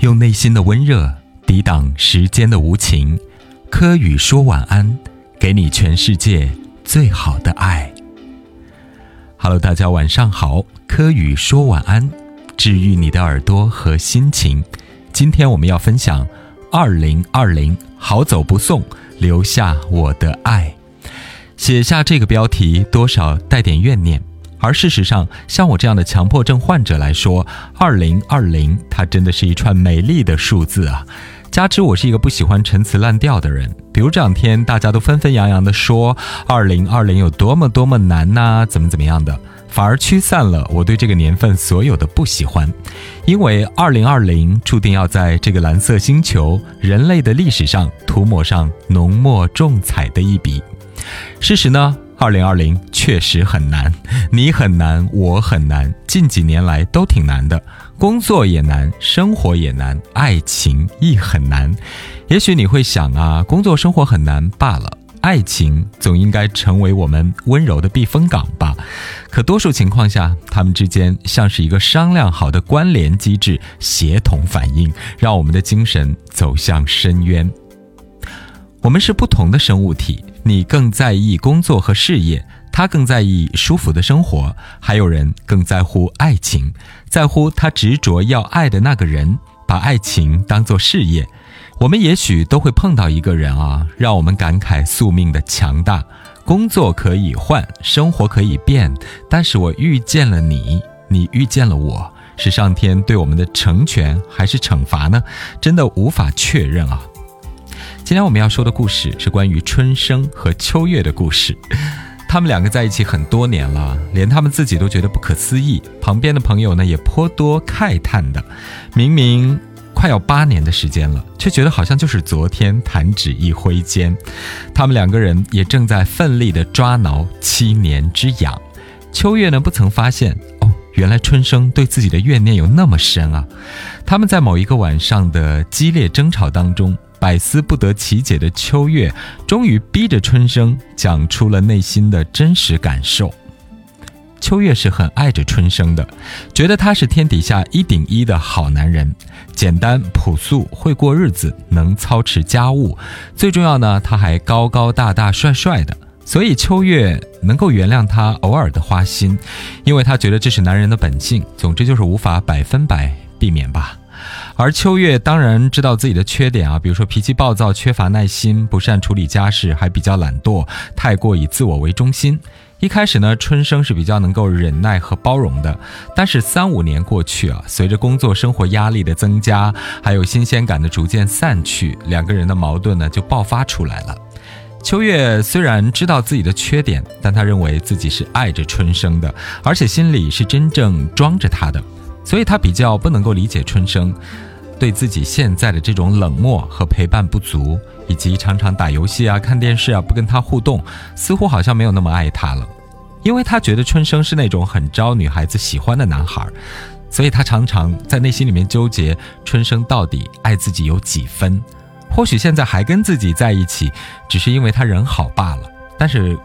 用内心的温热抵挡时间的无情。柯宇说晚安，给你全世界最好的爱。Hello，大家晚上好，柯宇说晚安，治愈你的耳朵和心情。今天我们要分享二零二零，好走不送，留下我的爱。写下这个标题，多少带点怨念。而事实上，像我这样的强迫症患者来说，二零二零它真的是一串美丽的数字啊！加之我是一个不喜欢陈词滥调的人，比如这两天大家都纷纷扬扬的说二零二零有多么多么难呐，怎么怎么样的，反而驱散了我对这个年份所有的不喜欢，因为二零二零注定要在这个蓝色星球人类的历史上涂抹上浓墨重彩的一笔。事实呢？二零二零确实很难，你很难，我很难，近几年来都挺难的，工作也难，生活也难，爱情亦很难。也许你会想啊，工作生活很难罢了，爱情总应该成为我们温柔的避风港吧？可多数情况下，他们之间像是一个商量好的关联机制，协同反应，让我们的精神走向深渊。我们是不同的生物体。你更在意工作和事业，他更在意舒服的生活，还有人更在乎爱情，在乎他执着要爱的那个人，把爱情当做事业。我们也许都会碰到一个人啊，让我们感慨宿命的强大。工作可以换，生活可以变，但是我遇见了你，你遇见了我，是上天对我们的成全还是惩罚呢？真的无法确认啊。今天我们要说的故事是关于春生和秋月的故事。他们两个在一起很多年了，连他们自己都觉得不可思议。旁边的朋友呢也颇多慨叹的。明明快要八年的时间了，却觉得好像就是昨天，弹指一挥间。他们两个人也正在奋力的抓挠七年之痒。秋月呢不曾发现哦，原来春生对自己的怨念有那么深啊。他们在某一个晚上的激烈争吵当中。百思不得其解的秋月，终于逼着春生讲出了内心的真实感受。秋月是很爱着春生的，觉得他是天底下一顶一的好男人，简单朴素，会过日子，能操持家务，最重要呢，他还高高大大、帅帅的，所以秋月能够原谅他偶尔的花心，因为他觉得这是男人的本性。总之就是无法百分百避免吧。而秋月当然知道自己的缺点啊，比如说脾气暴躁、缺乏耐心、不善处理家事，还比较懒惰，太过以自我为中心。一开始呢，春生是比较能够忍耐和包容的，但是三五年过去啊，随着工作生活压力的增加，还有新鲜感的逐渐散去，两个人的矛盾呢就爆发出来了。秋月虽然知道自己的缺点，但他认为自己是爱着春生的，而且心里是真正装着他的，所以他比较不能够理解春生。对自己现在的这种冷漠和陪伴不足，以及常常打游戏啊、看电视啊，不跟他互动，似乎好像没有那么爱他了。因为他觉得春生是那种很招女孩子喜欢的男孩，所以他常常在内心里面纠结：春生到底爱自己有几分？或许现在还跟自己在一起，只是因为他人好罢了。但是，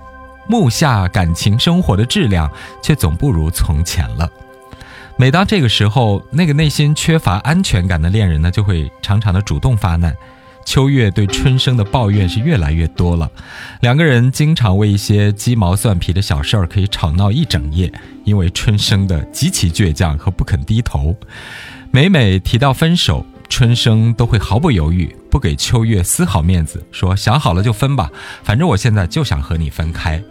目下感情生活的质量却总不如从前了。每当这个时候，那个内心缺乏安全感的恋人呢，就会常常的主动发难。秋月对春生的抱怨是越来越多了，两个人经常为一些鸡毛蒜皮的小事儿可以吵闹一整夜，因为春生的极其倔强和不肯低头。每每提到分手，春生都会毫不犹豫，不给秋月丝毫面子，说想好了就分吧，反正我现在就想和你分开。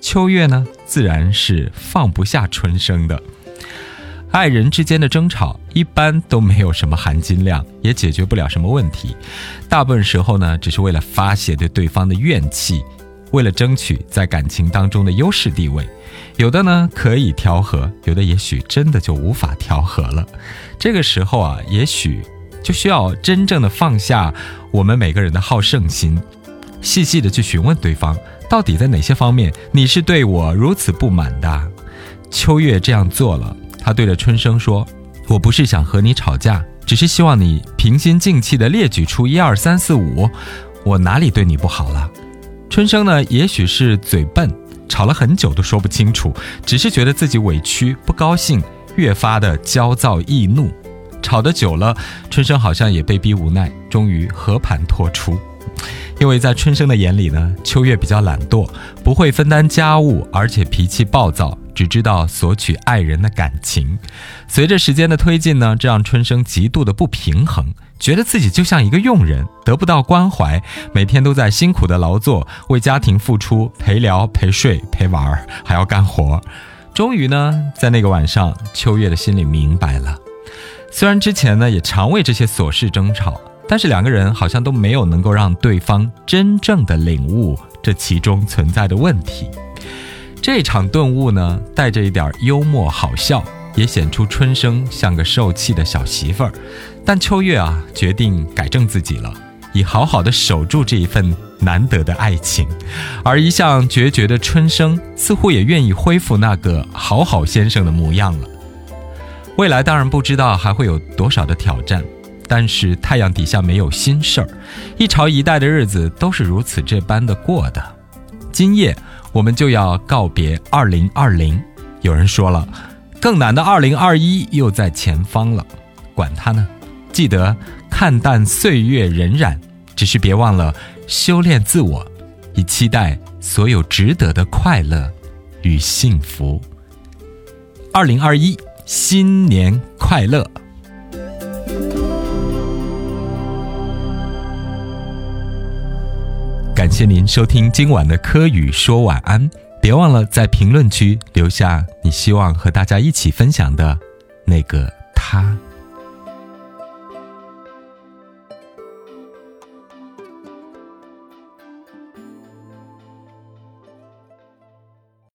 秋月呢，自然是放不下春生的。爱人之间的争吵一般都没有什么含金量，也解决不了什么问题。大部分时候呢，只是为了发泄对对方的怨气，为了争取在感情当中的优势地位。有的呢可以调和，有的也许真的就无法调和了。这个时候啊，也许就需要真正的放下我们每个人的好胜心，细细的去询问对方，到底在哪些方面你是对我如此不满的。秋月这样做了。他对着春生说：“我不是想和你吵架，只是希望你平心静气地列举出一二三四五，我哪里对你不好了？”春生呢，也许是嘴笨，吵了很久都说不清楚，只是觉得自己委屈、不高兴，越发的焦躁易怒。吵得久了，春生好像也被逼无奈，终于和盘托出。因为在春生的眼里呢，秋月比较懒惰，不会分担家务，而且脾气暴躁，只知道索取爱人的感情。随着时间的推进呢，这让春生极度的不平衡，觉得自己就像一个佣人，得不到关怀，每天都在辛苦的劳作，为家庭付出，陪聊、陪睡、陪玩，还要干活。终于呢，在那个晚上，秋月的心里明白了。虽然之前呢，也常为这些琐事争吵。但是两个人好像都没有能够让对方真正的领悟这其中存在的问题。这场顿悟呢，带着一点幽默好笑，也显出春生像个受气的小媳妇儿。但秋月啊，决定改正自己了，以好好的守住这一份难得的爱情。而一向决绝的春生，似乎也愿意恢复那个好好先生的模样了。未来当然不知道还会有多少的挑战。但是太阳底下没有新事儿，一朝一代的日子都是如此这般的过的。今夜我们就要告别二零二零，有人说了，更难的二零二一又在前方了。管他呢，记得看淡岁月荏苒，只是别忘了修炼自我，以期待所有值得的快乐与幸福。二零二一，新年快乐！谢您收听今晚的科宇说晚安，别忘了在评论区留下你希望和大家一起分享的那个他。